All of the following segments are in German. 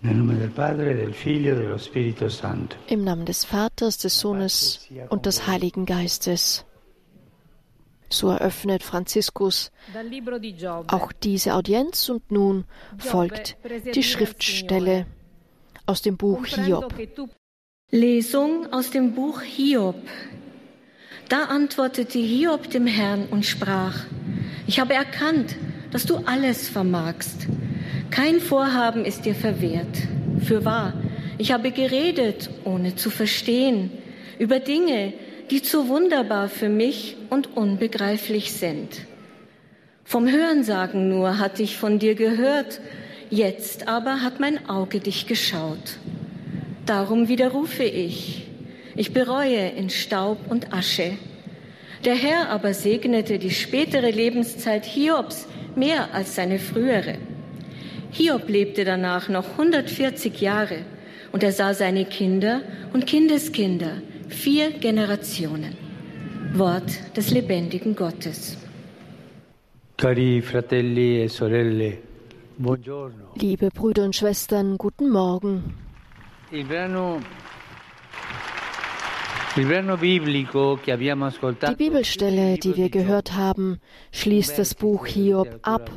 Im Namen des Vaters, des Sohnes und des Heiligen Geistes. So eröffnet Franziskus auch diese Audienz und nun folgt die Schriftstelle aus dem Buch Hiob. Lesung aus dem Buch Hiob. Da antwortete Hiob dem Herrn und sprach, ich habe erkannt, dass du alles vermagst. Kein Vorhaben ist dir verwehrt. Für wahr, ich habe geredet, ohne zu verstehen, über Dinge, die zu wunderbar für mich und unbegreiflich sind. Vom Hörensagen nur hatte ich von dir gehört, jetzt aber hat mein Auge dich geschaut. Darum widerrufe ich. Ich bereue in Staub und Asche. Der Herr aber segnete die spätere Lebenszeit Hiobs mehr als seine frühere. Hiob lebte danach noch 140 Jahre und er sah seine Kinder und Kindeskinder, vier Generationen. Wort des lebendigen Gottes. Cari fratelli e sorelle, buongiorno. Liebe Brüder und Schwestern, guten Morgen. Il brano die Bibelstelle, die wir gehört haben, schließt das Buch Hiob ab,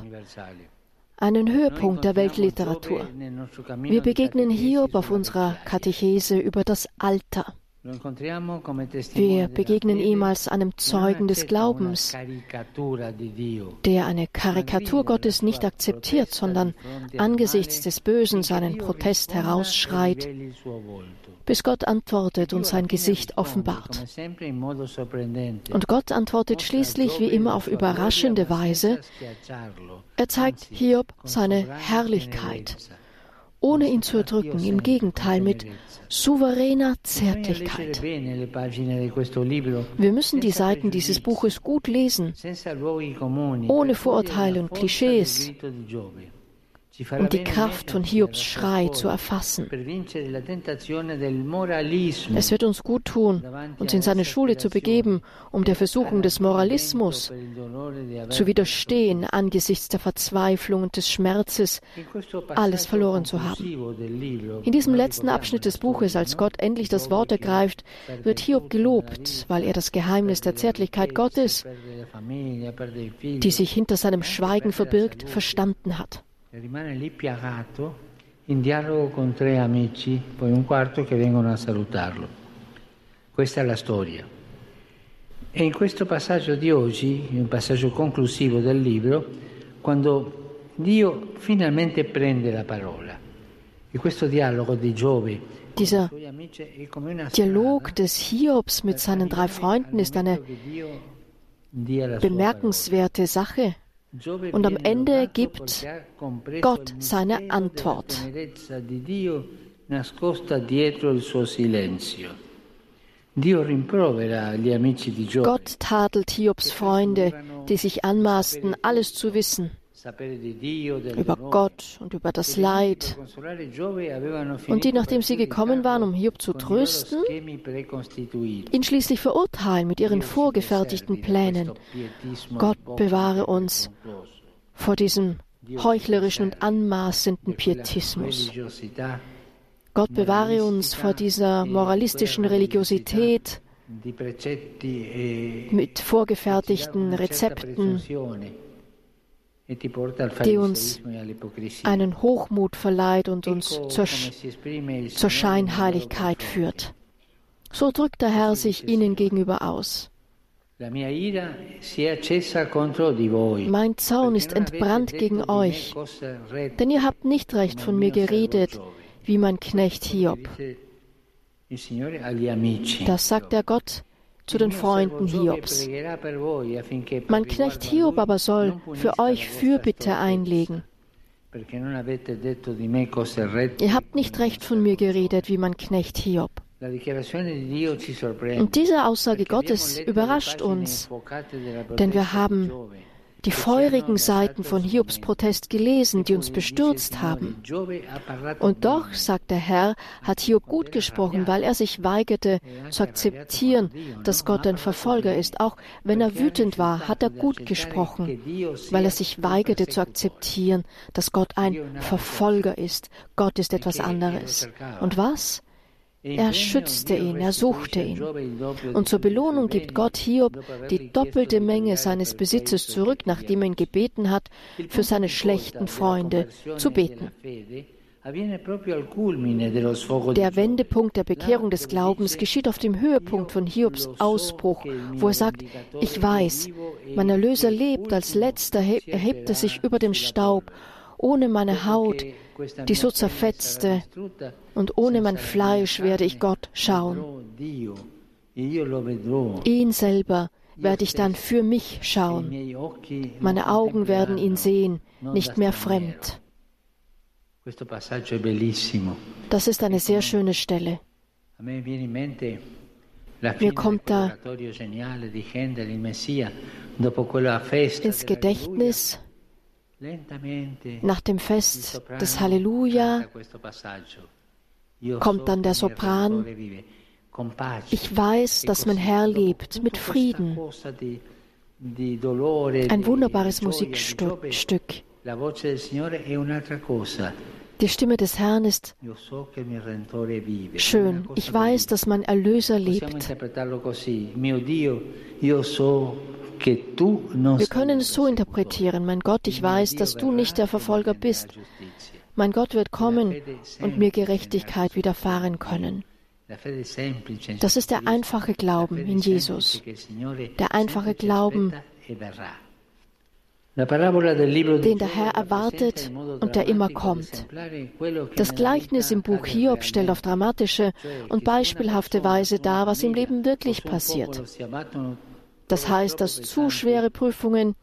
einen Höhepunkt der Weltliteratur. Wir begegnen Hiob auf unserer Katechese über das Alter. Wir begegnen ihm als einem Zeugen des Glaubens, der eine Karikatur Gottes nicht akzeptiert, sondern angesichts des Bösen seinen Protest herausschreit, bis Gott antwortet und sein Gesicht offenbart. Und Gott antwortet schließlich wie immer auf überraschende Weise. Er zeigt Hiob seine Herrlichkeit, ohne ihn zu erdrücken, im Gegenteil mit souveräner Zärtlichkeit. Wir müssen die Seiten dieses Buches gut lesen, ohne Vorurteile und Klischees, um die Kraft von Hiobs Schrei zu erfassen. Es wird uns gut tun, uns in seine Schule zu begeben, um der Versuchung des Moralismus zu widerstehen angesichts der Verzweiflung und des Schmerzes, alles verloren zu haben. In diesem letzten Abschnitt des Buches, als Gott endlich das Wort ergreift, wird Hiob gelobt, weil er das Geheimnis der Zärtlichkeit Gottes, die sich hinter seinem Schweigen verbirgt, verstanden hat. Rimane lì piagato in dialogo con tre amici, poi un quarto che vengono a salutarlo. Questa è la storia. E in questo passaggio di oggi, un passaggio conclusivo del libro, quando Dio finalmente prende la parola, e questo dialogo di Giove Dieser Dialog des Hiobs mit seinen drei Freunden ist eine bemerkenswerte Sache. Und am Ende gibt Gott seine Antwort. Gott tadelt Hiobs Freunde, die sich anmaßten, alles zu wissen über Gott und über das Leid. Und die, nachdem sie gekommen waren, um Hiob zu trösten, ihn schließlich verurteilen mit ihren vorgefertigten Plänen. Gott bewahre uns vor diesem heuchlerischen und anmaßenden Pietismus. Gott bewahre uns vor dieser moralistischen Religiosität mit vorgefertigten Rezepten die uns einen Hochmut verleiht und uns zur, zur Scheinheiligkeit führt. So drückt der Herr sich ihnen gegenüber aus. Mein Zaun ist entbrannt gegen euch, denn ihr habt nicht recht von mir geredet, wie mein Knecht Hiob. Das sagt der Gott zu den Freunden Hiobs. Mein Knecht Hiob aber soll für euch Fürbitte einlegen. Ihr habt nicht recht von mir geredet, wie mein Knecht Hiob. Und diese Aussage Gottes überrascht uns, denn wir haben die feurigen Seiten von Hiobs Protest gelesen, die uns bestürzt haben. Und doch, sagt der Herr, hat Hiob gut gesprochen, weil er sich weigerte zu akzeptieren, dass Gott ein Verfolger ist. Auch wenn er wütend war, hat er gut gesprochen, weil er sich weigerte zu akzeptieren, dass Gott ein Verfolger ist. Gott ist etwas anderes. Und was? Er schützte ihn, er suchte ihn. Und zur Belohnung gibt Gott Hiob die doppelte Menge seines Besitzes zurück, nachdem er ihn gebeten hat, für seine schlechten Freunde zu beten. Der Wendepunkt der Bekehrung des Glaubens geschieht auf dem Höhepunkt von Hiobs Ausbruch, wo er sagt, ich weiß, mein Erlöser lebt, als letzter erhebt er sich über dem Staub, ohne meine Haut, die so zerfetzte, und ohne mein Fleisch werde ich Gott schauen. Ihn selber werde ich dann für mich schauen. Meine Augen werden ihn sehen, nicht mehr fremd. Das ist eine sehr schöne Stelle. Mir kommt da ins Gedächtnis, nach dem Fest des Halleluja kommt dann der Sopran. Ich weiß, dass mein Herr lebt mit Frieden. Ein wunderbares Musikstück. Die Stimme des Herrn ist schön. Ich weiß, dass mein Erlöser lebt. Wir können es so interpretieren, mein Gott, ich weiß, dass du nicht der Verfolger bist. Mein Gott wird kommen und mir Gerechtigkeit widerfahren können. Das ist der einfache Glauben in Jesus, der einfache Glauben, den der Herr erwartet und der immer kommt. Das Gleichnis im Buch Hiob stellt auf dramatische und beispielhafte Weise dar, was im Leben wirklich passiert. Das heißt, dass zu schwere Prüfungen,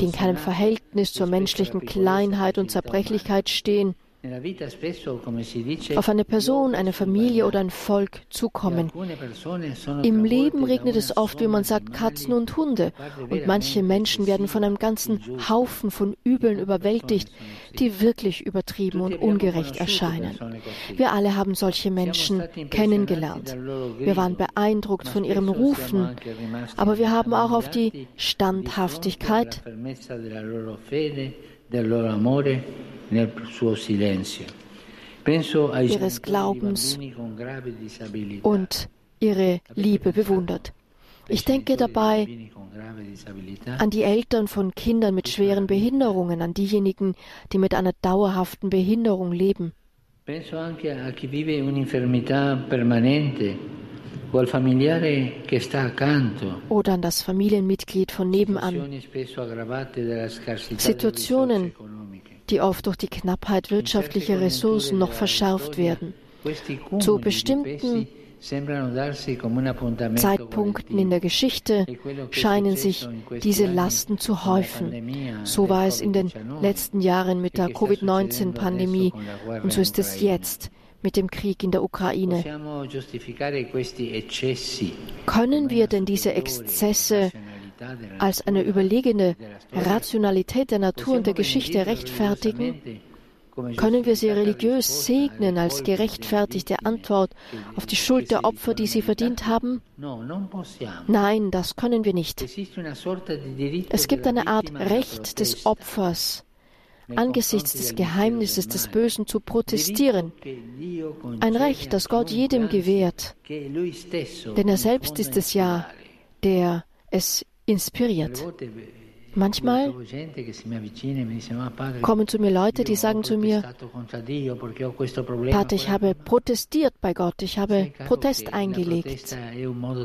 die in keinem Verhältnis zur menschlichen Kleinheit und Zerbrechlichkeit stehen, auf eine Person, eine Familie oder ein Volk zukommen. Im Leben regnet es oft, wie man sagt, Katzen und Hunde. Und manche Menschen werden von einem ganzen Haufen von Übeln überwältigt, die wirklich übertrieben und ungerecht erscheinen. Wir alle haben solche Menschen kennengelernt. Wir waren beeindruckt von ihrem Rufen, aber wir haben auch auf die Standhaftigkeit ihres Glaubens und ihre Liebe bewundert. Ich denke dabei an die Eltern von Kindern mit schweren Behinderungen, an diejenigen, die mit einer dauerhaften Behinderung leben. Oder an das Familienmitglied von nebenan. Situationen, die oft durch die Knappheit wirtschaftlicher Ressourcen noch verschärft werden. Zu bestimmten Zeitpunkten in der Geschichte scheinen sich diese Lasten zu häufen. So war es in den letzten Jahren mit der Covid-19-Pandemie und so ist es jetzt mit dem Krieg in der Ukraine. Können wir denn diese Exzesse als eine überlegene Rationalität der Natur und der Geschichte rechtfertigen? Können wir sie religiös segnen als gerechtfertigte Antwort auf die Schuld der Opfer, die sie verdient haben? Nein, das können wir nicht. Es gibt eine Art Recht des Opfers, angesichts des Geheimnisses des Bösen zu protestieren. Ein Recht, das Gott jedem gewährt, denn er selbst ist es ja, der es inspiriert. Manchmal kommen zu mir Leute, die sagen zu mir, Pater, ich habe protestiert bei Gott, ich habe Protest eingelegt.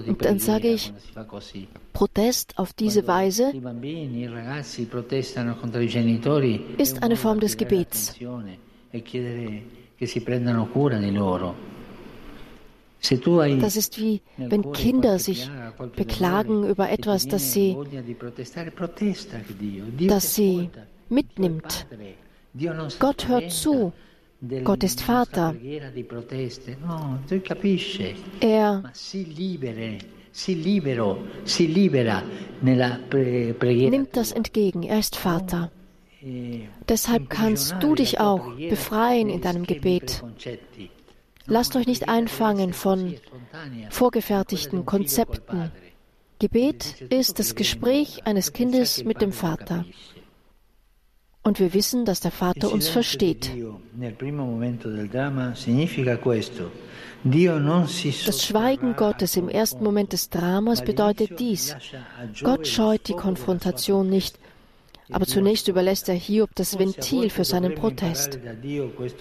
Und dann sage ich, Protest auf diese Weise ist eine Form des Gebets. Das ist wie wenn Kinder sich beklagen über etwas, das sie, das sie mitnimmt. Gott hört zu. Gott ist Vater. Er Nimmt das entgegen, er ist Vater. Deshalb kannst du dich auch befreien in deinem Gebet. Lasst euch nicht einfangen von vorgefertigten Konzepten. Gebet ist das Gespräch eines Kindes mit dem Vater. Und wir wissen, dass der Vater uns versteht. Das Schweigen Gottes im ersten Moment des Dramas bedeutet dies. Gott scheut die Konfrontation nicht, aber zunächst überlässt er Hiob das Ventil für seinen Protest.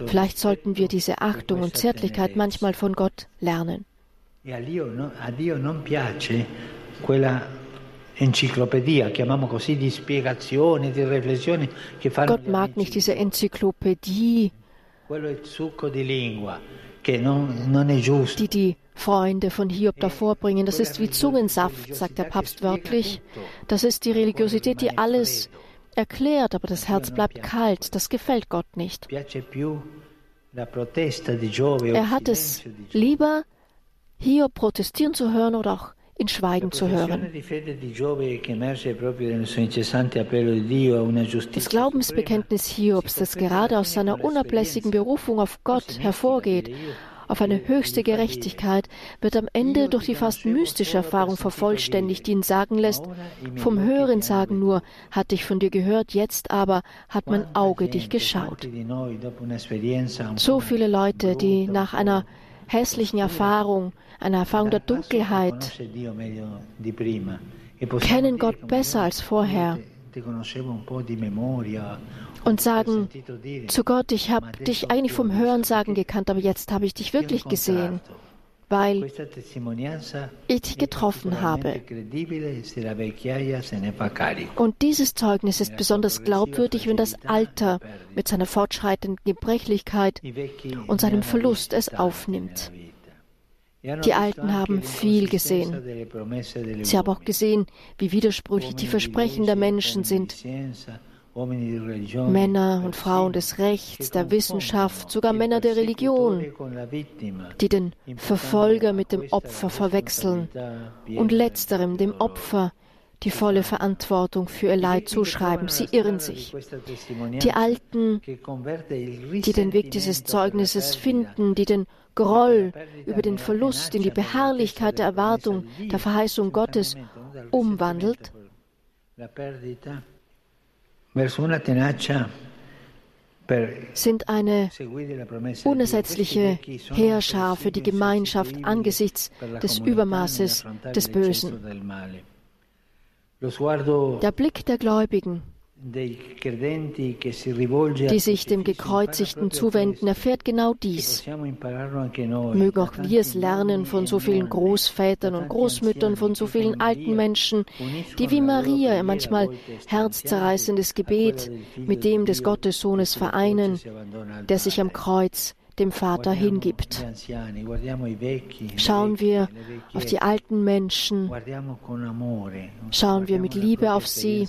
Vielleicht sollten wir diese Achtung und Zärtlichkeit manchmal von Gott lernen. Fanno. Gott mag nicht diese Enzyklopädie, die die Freunde von Hiob hervorbringen. Das ist wie Zungensaft, sagt der Papst wörtlich. Das ist die Religiosität, die alles erklärt, aber das Herz bleibt kalt. Das gefällt Gott nicht. Er hat es lieber, Hiob protestieren zu hören oder auch in Schweigen zu hören. Das Glaubensbekenntnis Hiobs, das gerade aus seiner unablässigen Berufung auf Gott hervorgeht, auf eine höchste Gerechtigkeit, wird am Ende durch die fast mystische Erfahrung vervollständigt, die ihn sagen lässt, vom Hören sagen nur, hat dich von dir gehört, jetzt aber hat mein Auge dich geschaut. So viele Leute, die nach einer hässlichen Erfahrung, einer Erfahrung der Dunkelheit, kennen Gott besser als vorher und sagen zu Gott, ich habe dich eigentlich vom Hörensagen gekannt, aber jetzt habe ich dich wirklich gesehen, weil ich dich getroffen habe. Und dieses Zeugnis ist besonders glaubwürdig, wenn das Alter mit seiner fortschreitenden Gebrechlichkeit und seinem Verlust es aufnimmt. Die Alten haben viel gesehen. Sie haben auch gesehen, wie widersprüchlich die Versprechen der Menschen sind. Männer und Frauen des Rechts, der Wissenschaft, sogar Männer der Religion, die den Verfolger mit dem Opfer verwechseln und letzterem, dem Opfer, die volle Verantwortung für ihr Leid zuschreiben. Sie irren sich. Die Alten, die den Weg dieses Zeugnisses finden, die den Groll über den Verlust in die Beharrlichkeit der Erwartung der Verheißung Gottes umwandelt, sind eine unersetzliche Heerschar für die Gemeinschaft angesichts des Übermaßes des Bösen. Der Blick der Gläubigen, die sich dem Gekreuzigten zuwenden, erfährt genau dies. Mögen auch wir es lernen von so vielen Großvätern und Großmüttern, von so vielen alten Menschen, die wie Maria manchmal herzzerreißendes Gebet mit dem des Gottessohnes vereinen, der sich am Kreuz dem Vater hingibt. Schauen wir auf die alten Menschen, schauen wir mit Liebe auf sie,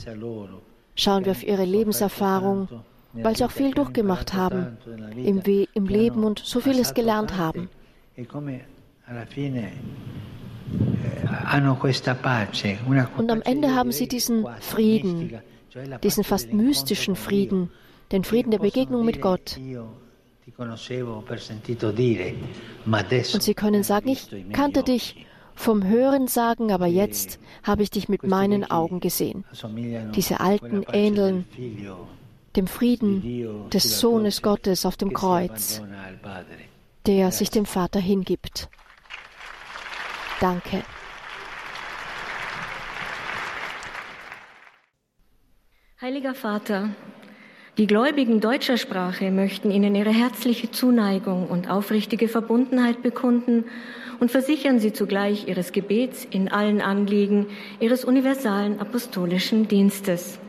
schauen wir auf ihre Lebenserfahrung, weil sie auch viel durchgemacht haben im, We im Leben und so vieles gelernt haben. Und am Ende haben sie diesen Frieden, diesen fast mystischen Frieden, den Frieden der Begegnung mit Gott. Und sie können sagen, ich kannte dich vom Hören sagen, aber jetzt habe ich dich mit meinen Augen gesehen. Diese Alten ähneln dem Frieden des Sohnes Gottes auf dem Kreuz, der sich dem Vater hingibt. Danke. Heiliger Vater, die Gläubigen deutscher Sprache möchten Ihnen ihre herzliche Zuneigung und aufrichtige Verbundenheit bekunden und versichern Sie zugleich Ihres Gebets in allen Anliegen Ihres universalen apostolischen Dienstes.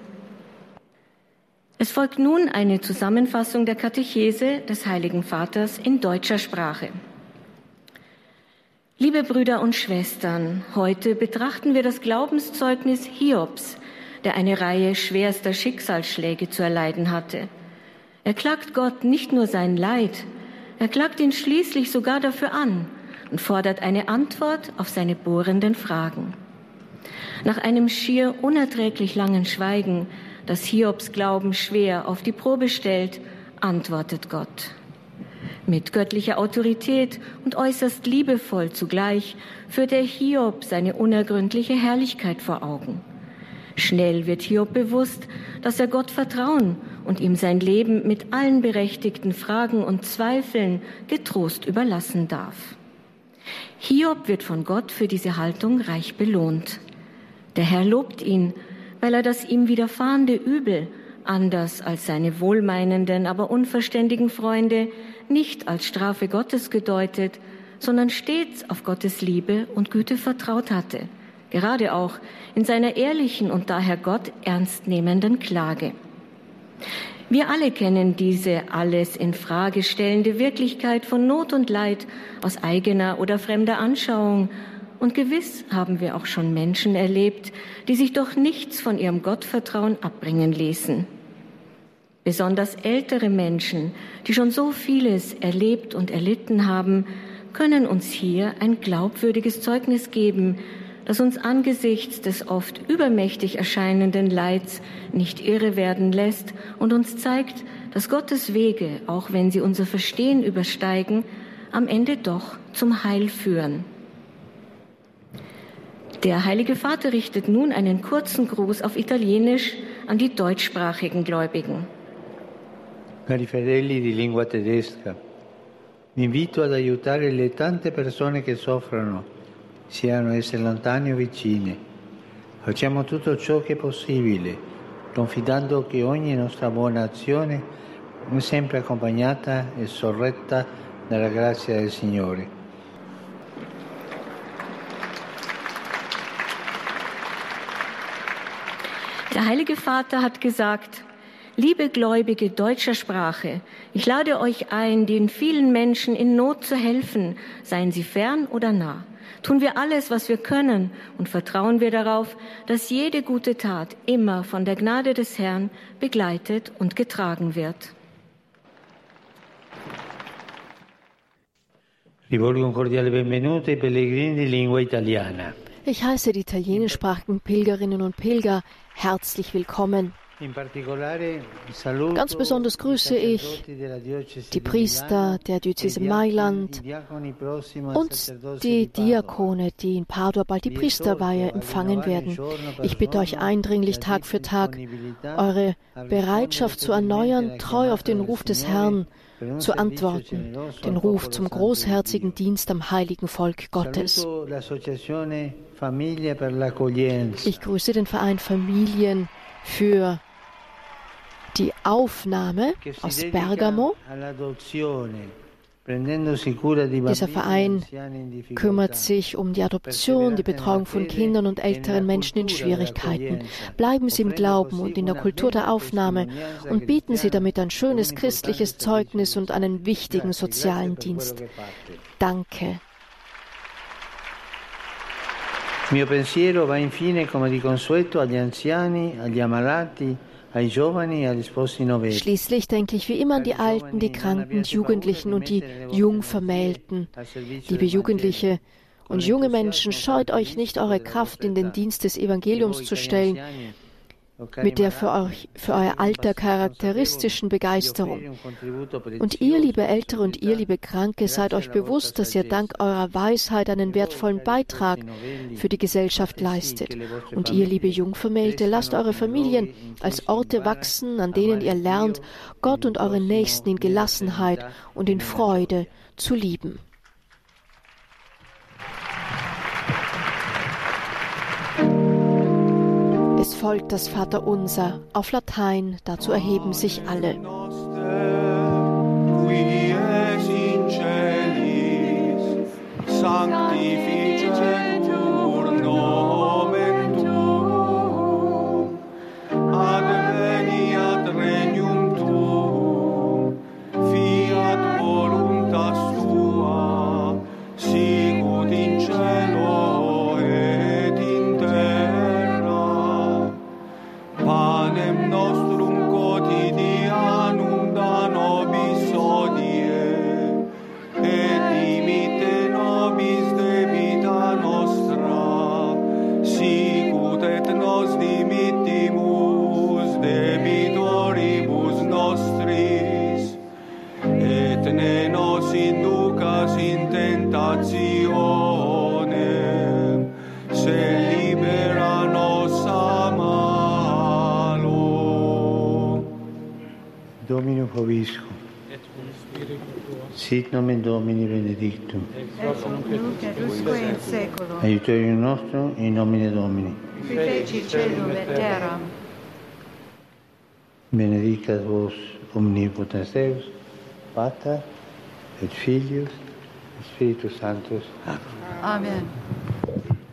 Es folgt nun eine Zusammenfassung der Katechese des Heiligen Vaters in deutscher Sprache. Liebe Brüder und Schwestern, heute betrachten wir das Glaubenszeugnis Hiobs, der eine Reihe schwerster Schicksalsschläge zu erleiden hatte. Er klagt Gott nicht nur sein Leid, er klagt ihn schließlich sogar dafür an, und fordert eine Antwort auf seine bohrenden Fragen. Nach einem schier unerträglich langen Schweigen, das Hiobs Glauben schwer auf die Probe stellt, antwortet Gott. Mit göttlicher Autorität und äußerst liebevoll zugleich führt er Hiob seine unergründliche Herrlichkeit vor Augen. Schnell wird Hiob bewusst, dass er Gott vertrauen und ihm sein Leben mit allen berechtigten Fragen und Zweifeln getrost überlassen darf. Hiob wird von Gott für diese Haltung reich belohnt. Der Herr lobt ihn, weil er das ihm widerfahrende Übel, anders als seine wohlmeinenden, aber unverständigen Freunde, nicht als Strafe Gottes gedeutet, sondern stets auf Gottes Liebe und Güte vertraut hatte, gerade auch in seiner ehrlichen und daher Gott ernst nehmenden Klage. Wir alle kennen diese alles in Frage stellende Wirklichkeit von Not und Leid aus eigener oder fremder Anschauung. Und gewiss haben wir auch schon Menschen erlebt, die sich doch nichts von ihrem Gottvertrauen abbringen ließen. Besonders ältere Menschen, die schon so vieles erlebt und erlitten haben, können uns hier ein glaubwürdiges Zeugnis geben, das uns angesichts des oft übermächtig erscheinenden Leids nicht irre werden lässt und uns zeigt, dass Gottes Wege, auch wenn sie unser Verstehen übersteigen, am Ende doch zum Heil führen. Der Heilige Vater richtet nun einen kurzen Gruß auf Italienisch an die deutschsprachigen Gläubigen. Cari fedeli di lingua tedesca, vi invito ad aiutare le tante persone che soffrono siano esse lontane o vicine. Facciamo tutto ciò che è possibile, confidando che ogni nostra buona azione è sempre accompagnata e sorretta dalla grazia del Signore. Der Heilige Vater hat gesagt, liebe Gläubige deutscher Sprache, ich lade euch ein, den vielen Menschen in Not zu helfen, seien sie fern oder nah. Tun wir alles, was wir können und vertrauen wir darauf, dass jede gute Tat immer von der Gnade des Herrn begleitet und getragen wird. Rivolgo un cordiale benvenuto ai pellegrini di lingua italiana. Ich heiße die italienischsprachigen Pilgerinnen und Pilger herzlich willkommen. Ganz besonders grüße ich die Priester der Diözese Mailand und die Diakone, die in Padua bald die Priesterweihe empfangen werden. Ich bitte euch eindringlich Tag für Tag, eure Bereitschaft zu erneuern, treu auf den Ruf des Herrn zu antworten, den Ruf zum großherzigen Dienst am heiligen Volk Gottes. Ich grüße den Verein Familien für die Aufnahme aus Bergamo. Dieser Verein kümmert sich um die Adoption, die Betreuung von Kindern und älteren Menschen in Schwierigkeiten. Bleiben Sie im Glauben und in der Kultur der Aufnahme und bieten Sie damit ein schönes christliches Zeugnis und einen wichtigen sozialen Dienst. Danke. Mio pensiero va infine come di consueto agli anziani, agli ammalati, Schließlich denke ich wie immer an die Alten, die Kranken, die Jugendlichen und die Jungvermählten. Liebe Jugendliche und junge Menschen, scheut euch nicht, eure Kraft in den Dienst des Evangeliums zu stellen mit der für, euch, für euer Alter charakteristischen Begeisterung. Und ihr, liebe Ältere und ihr, liebe Kranke, seid euch bewusst, dass ihr dank eurer Weisheit einen wertvollen Beitrag für die Gesellschaft leistet. Und ihr, liebe Jungvermählte, lasst eure Familien als Orte wachsen, an denen ihr lernt, Gott und eure Nächsten in Gelassenheit und in Freude zu lieben. Es folgt das Vaterunser auf Latein, dazu erheben sich alle. Sanctificetur Sit nomen Domini benedictum. Aiutorium nostro in nomine Domini. Che feci il cielo e. Benedicat vos omnipotens Deus, Pater et Filius et Spiritus Sanctus. Amen. Amen.